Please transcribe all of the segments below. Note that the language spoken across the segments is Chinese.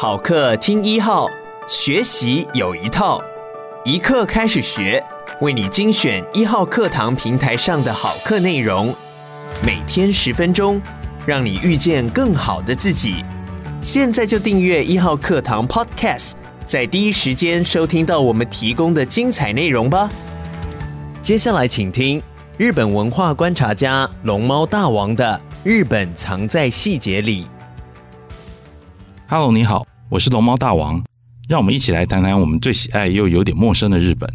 好课听一号，学习有一套，一课开始学，为你精选一号课堂平台上的好课内容，每天十分钟，让你遇见更好的自己。现在就订阅一号课堂 Podcast，在第一时间收听到我们提供的精彩内容吧。接下来请听日本文化观察家龙猫大王的《日本藏在细节里》。Hello，你好，我是龙猫大王，让我们一起来谈谈我们最喜爱又有点陌生的日本。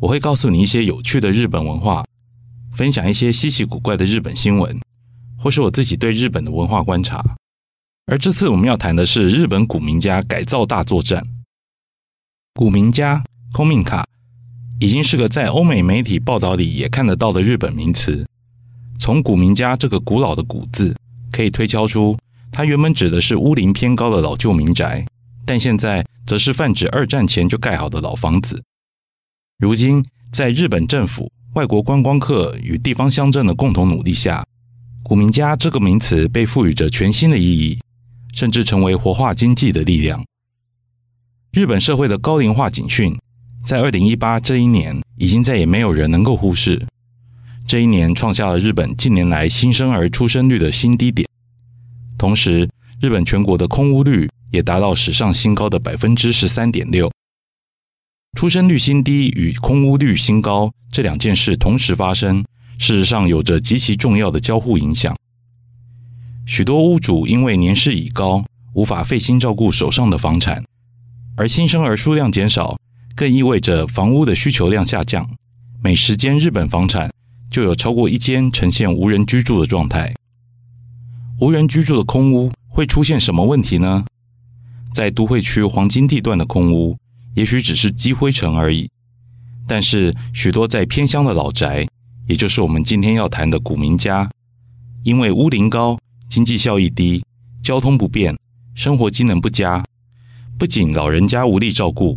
我会告诉你一些有趣的日本文化，分享一些稀奇古怪的日本新闻，或是我自己对日本的文化观察。而这次我们要谈的是日本古民家改造大作战。古民家 komika 已经是个在欧美媒体报道里也看得到的日本名词。从古民家这个古老的“古”字，可以推敲出。它原本指的是屋龄偏高的老旧民宅，但现在则是泛指二战前就盖好的老房子。如今，在日本政府、外国观光客与地方乡镇的共同努力下，古民家这个名词被赋予着全新的意义，甚至成为活化经济的力量。日本社会的高龄化警讯，在二零一八这一年，已经再也没有人能够忽视。这一年创下了日本近年来新生儿出生率的新低点。同时，日本全国的空屋率也达到史上新高的百分之十三点六。出生率新低与空屋率新高这两件事同时发生，事实上有着极其重要的交互影响。许多屋主因为年事已高，无法费心照顾手上的房产，而新生儿数量减少，更意味着房屋的需求量下降。每十间日本房产就有超过一间呈现无人居住的状态。无人居住的空屋会出现什么问题呢？在都会区黄金地段的空屋，也许只是积灰尘而已。但是，许多在偏乡的老宅，也就是我们今天要谈的古民家，因为屋龄高、经济效益低、交通不便、生活机能不佳，不仅老人家无力照顾，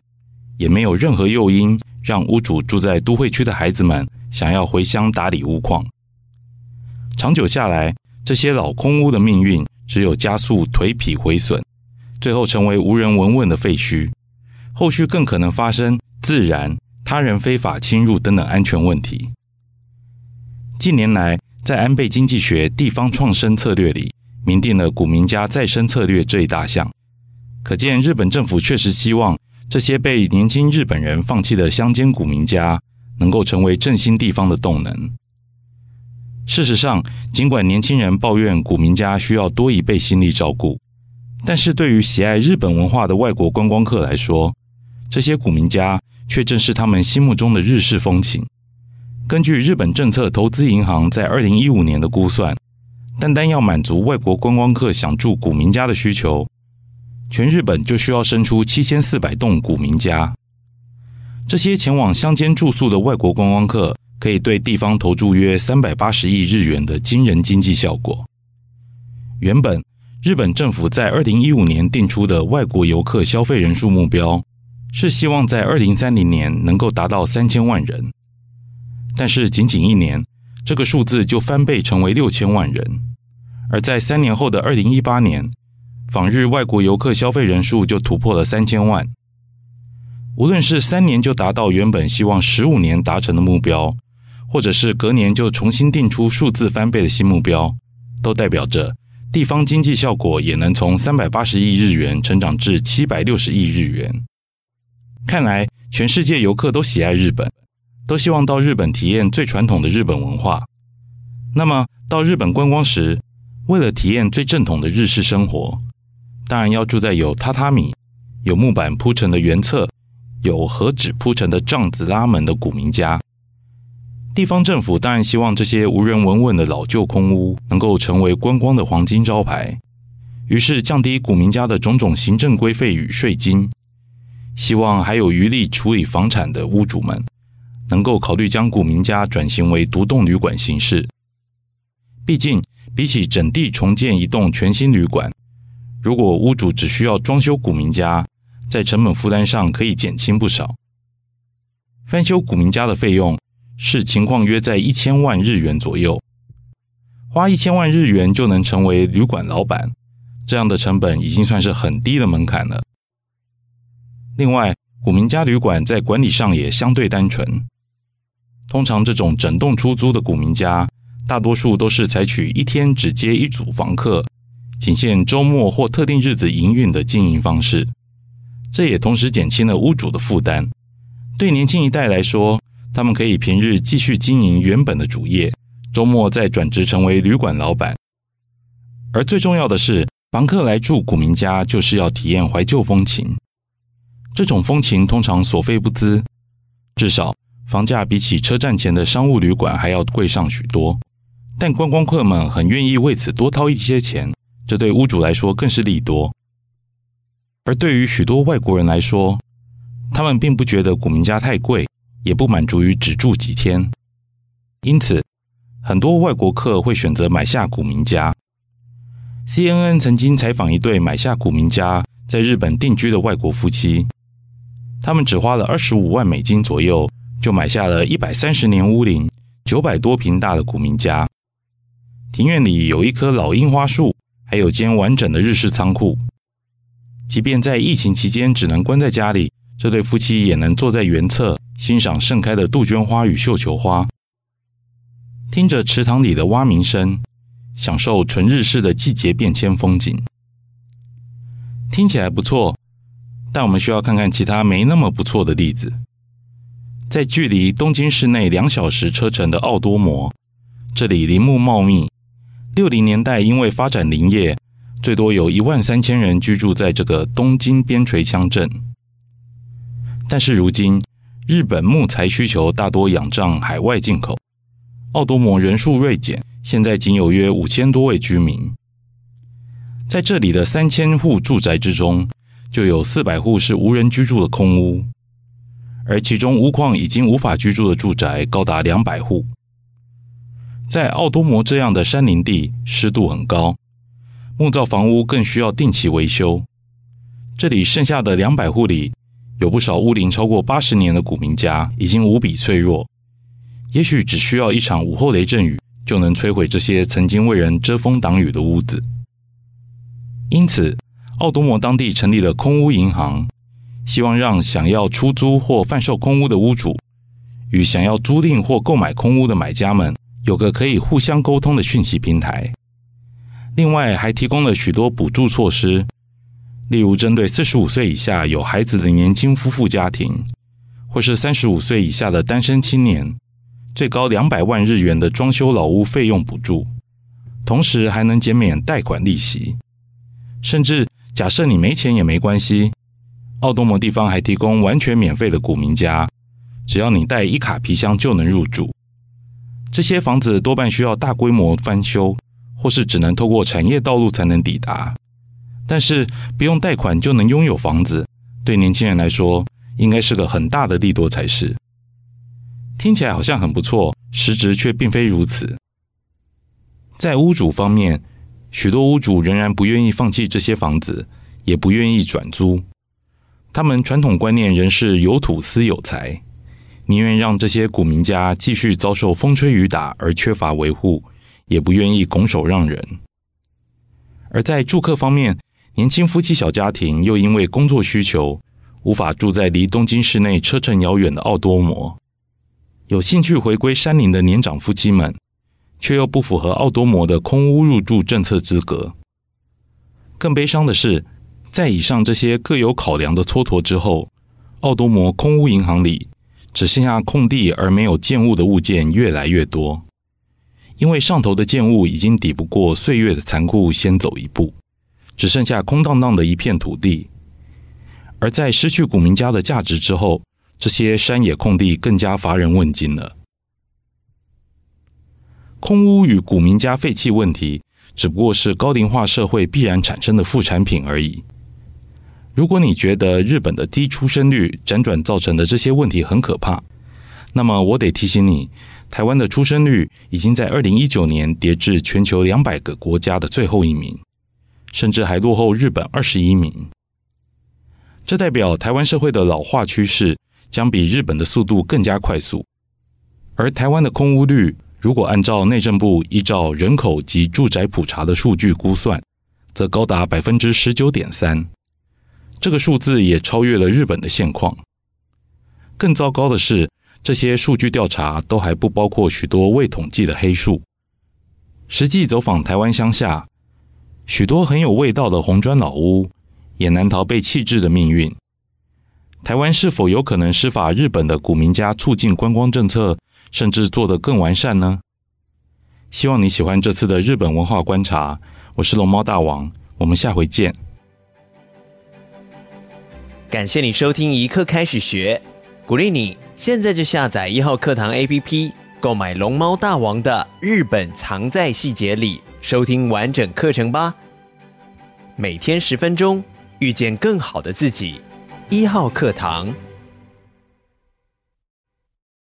也没有任何诱因让屋主住在都会区的孩子们想要回乡打理屋况。长久下来，这些老空屋的命运只有加速颓圮毁损，最后成为无人闻问的废墟。后续更可能发生自燃、他人非法侵入等等安全问题。近年来，在安倍经济学地方创生策略里，明定了古民家再生策略这一大项。可见，日本政府确实希望这些被年轻日本人放弃的乡间古民家，能够成为振兴地方的动能。事实上，尽管年轻人抱怨古民家需要多一倍心力照顾，但是对于喜爱日本文化的外国观光客来说，这些古民家却正是他们心目中的日式风情。根据日本政策投资银行在二零一五年的估算，单单要满足外国观光客想住古民家的需求，全日本就需要生出七千四百栋古民家。这些前往乡间住宿的外国观光客，可以对地方投注约三百八十亿日元的惊人经济效果。原本日本政府在二零一五年定出的外国游客消费人数目标，是希望在二零三零年能够达到三千万人。但是仅仅一年，这个数字就翻倍成为六千万人。而在三年后的二零一八年，访日外国游客消费人数就突破了三千万。无论是三年就达到原本希望十五年达成的目标，或者是隔年就重新定出数字翻倍的新目标，都代表着地方经济效果也能从三百八十亿日元成长至七百六十亿日元。看来，全世界游客都喜爱日本，都希望到日本体验最传统的日本文化。那么，到日本观光时，为了体验最正统的日式生活，当然要住在有榻榻米、有木板铺成的原厕、有和纸铺成的帐子拉门的古民家。地方政府当然希望这些无人闻问的老旧空屋能够成为观光的黄金招牌，于是降低古民家的种种行政规费与税金，希望还有余力处理房产的屋主们能够考虑将古民家转型为独栋旅馆形式。毕竟，比起整地重建一栋全新旅馆，如果屋主只需要装修古民家，在成本负担上可以减轻不少。翻修古民家的费用，视情况约在一千万日元左右，花一千万日元就能成为旅馆老板，这样的成本已经算是很低的门槛了。另外，古民家旅馆在管理上也相对单纯。通常这种整栋出租的古民家，大多数都是采取一天只接一组房客，仅限周末或特定日子营运的经营方式。这也同时减轻了屋主的负担。对年轻一代来说，他们可以平日继续经营原本的主业，周末再转职成为旅馆老板。而最重要的是，房客来住古民家就是要体验怀旧风情。这种风情通常所费不貲，至少房价比起车站前的商务旅馆还要贵上许多。但观光客们很愿意为此多掏一些钱，这对屋主来说更是利多。而对于许多外国人来说，他们并不觉得古民家太贵，也不满足于只住几天。因此，很多外国客会选择买下古民家。CNN 曾经采访一对买下古民家在日本定居的外国夫妻。他们只花了二十五万美金左右，就买下了一百三十年屋龄、九百多坪大的古民家。庭院里有一棵老樱花树，还有间完整的日式仓库。即便在疫情期间只能关在家里，这对夫妻也能坐在园侧欣赏盛开的杜鹃花与绣球花，听着池塘里的蛙鸣声，享受纯日式的季节变迁风景。听起来不错。但我们需要看看其他没那么不错的例子。在距离东京市内两小时车程的奥多摩，这里林木茂密。六零年代因为发展林业，最多有一万三千人居住在这个东京边陲乡镇。但是如今，日本木材需求大多仰仗海外进口，奥多摩人数锐减，现在仅有约五千多位居民。在这里的三千户住宅之中，就有四百户是无人居住的空屋，而其中屋况已经无法居住的住宅高达两百户。在奥多摩这样的山林地，湿度很高，木造房屋更需要定期维修。这里剩下的两百户里，有不少屋龄超过八十年的古民家，已经无比脆弱，也许只需要一场午后雷阵雨，就能摧毁这些曾经为人遮风挡雨的屋子。因此，奥多摩当地成立了空屋银行，希望让想要出租或贩售空屋的屋主与想要租赁或购买空屋的买家们有个可以互相沟通的讯息平台。另外，还提供了许多补助措施，例如针对四十五岁以下有孩子的年轻夫妇家庭，或是三十五岁以下的单身青年，最高两百万日元的装修老屋费用补助，同时还能减免贷款利息，甚至。假设你没钱也没关系，奥多摩地方还提供完全免费的古民家，只要你带一卡皮箱就能入住。这些房子多半需要大规模翻修，或是只能透过产业道路才能抵达。但是不用贷款就能拥有房子，对年轻人来说应该是个很大的利多才是。听起来好像很不错，实质却并非如此。在屋主方面，许多屋主仍然不愿意放弃这些房子，也不愿意转租。他们传统观念仍是有土斯有财，宁愿让这些古民家继续遭受风吹雨打而缺乏维护，也不愿意拱手让人。而在住客方面，年轻夫妻小家庭又因为工作需求，无法住在离东京市内车程遥远的奥多摩，有兴趣回归山林的年长夫妻们。却又不符合奥多摩的空屋入住政策资格。更悲伤的是，在以上这些各有考量的蹉跎之后，奥多摩空屋银行里只剩下空地而没有建物的物件越来越多，因为上头的建物已经抵不过岁月的残酷，先走一步，只剩下空荡荡的一片土地。而在失去古民家的价值之后，这些山野空地更加乏人问津了。空屋与古民家废弃问题，只不过是高龄化社会必然产生的副产品而已。如果你觉得日本的低出生率辗转造成的这些问题很可怕，那么我得提醒你，台湾的出生率已经在二零一九年跌至全球两百个国家的最后一名，甚至还落后日本二十一名。这代表台湾社会的老化趋势将比日本的速度更加快速，而台湾的空屋率。如果按照内政部依照人口及住宅普查的数据估算，则高达百分之十九点三，这个数字也超越了日本的现况。更糟糕的是，这些数据调查都还不包括许多未统计的黑数。实际走访台湾乡下，许多很有味道的红砖老屋，也难逃被弃置的命运。台湾是否有可能施法日本的古民家促进观光政策，甚至做得更完善呢？希望你喜欢这次的日本文化观察。我是龙猫大王，我们下回见。感谢你收听一刻开始学，鼓励你现在就下载一号课堂 APP，购买龙猫大王的《日本藏在细节里》，收听完整课程吧。每天十分钟，遇见更好的自己。一号课堂。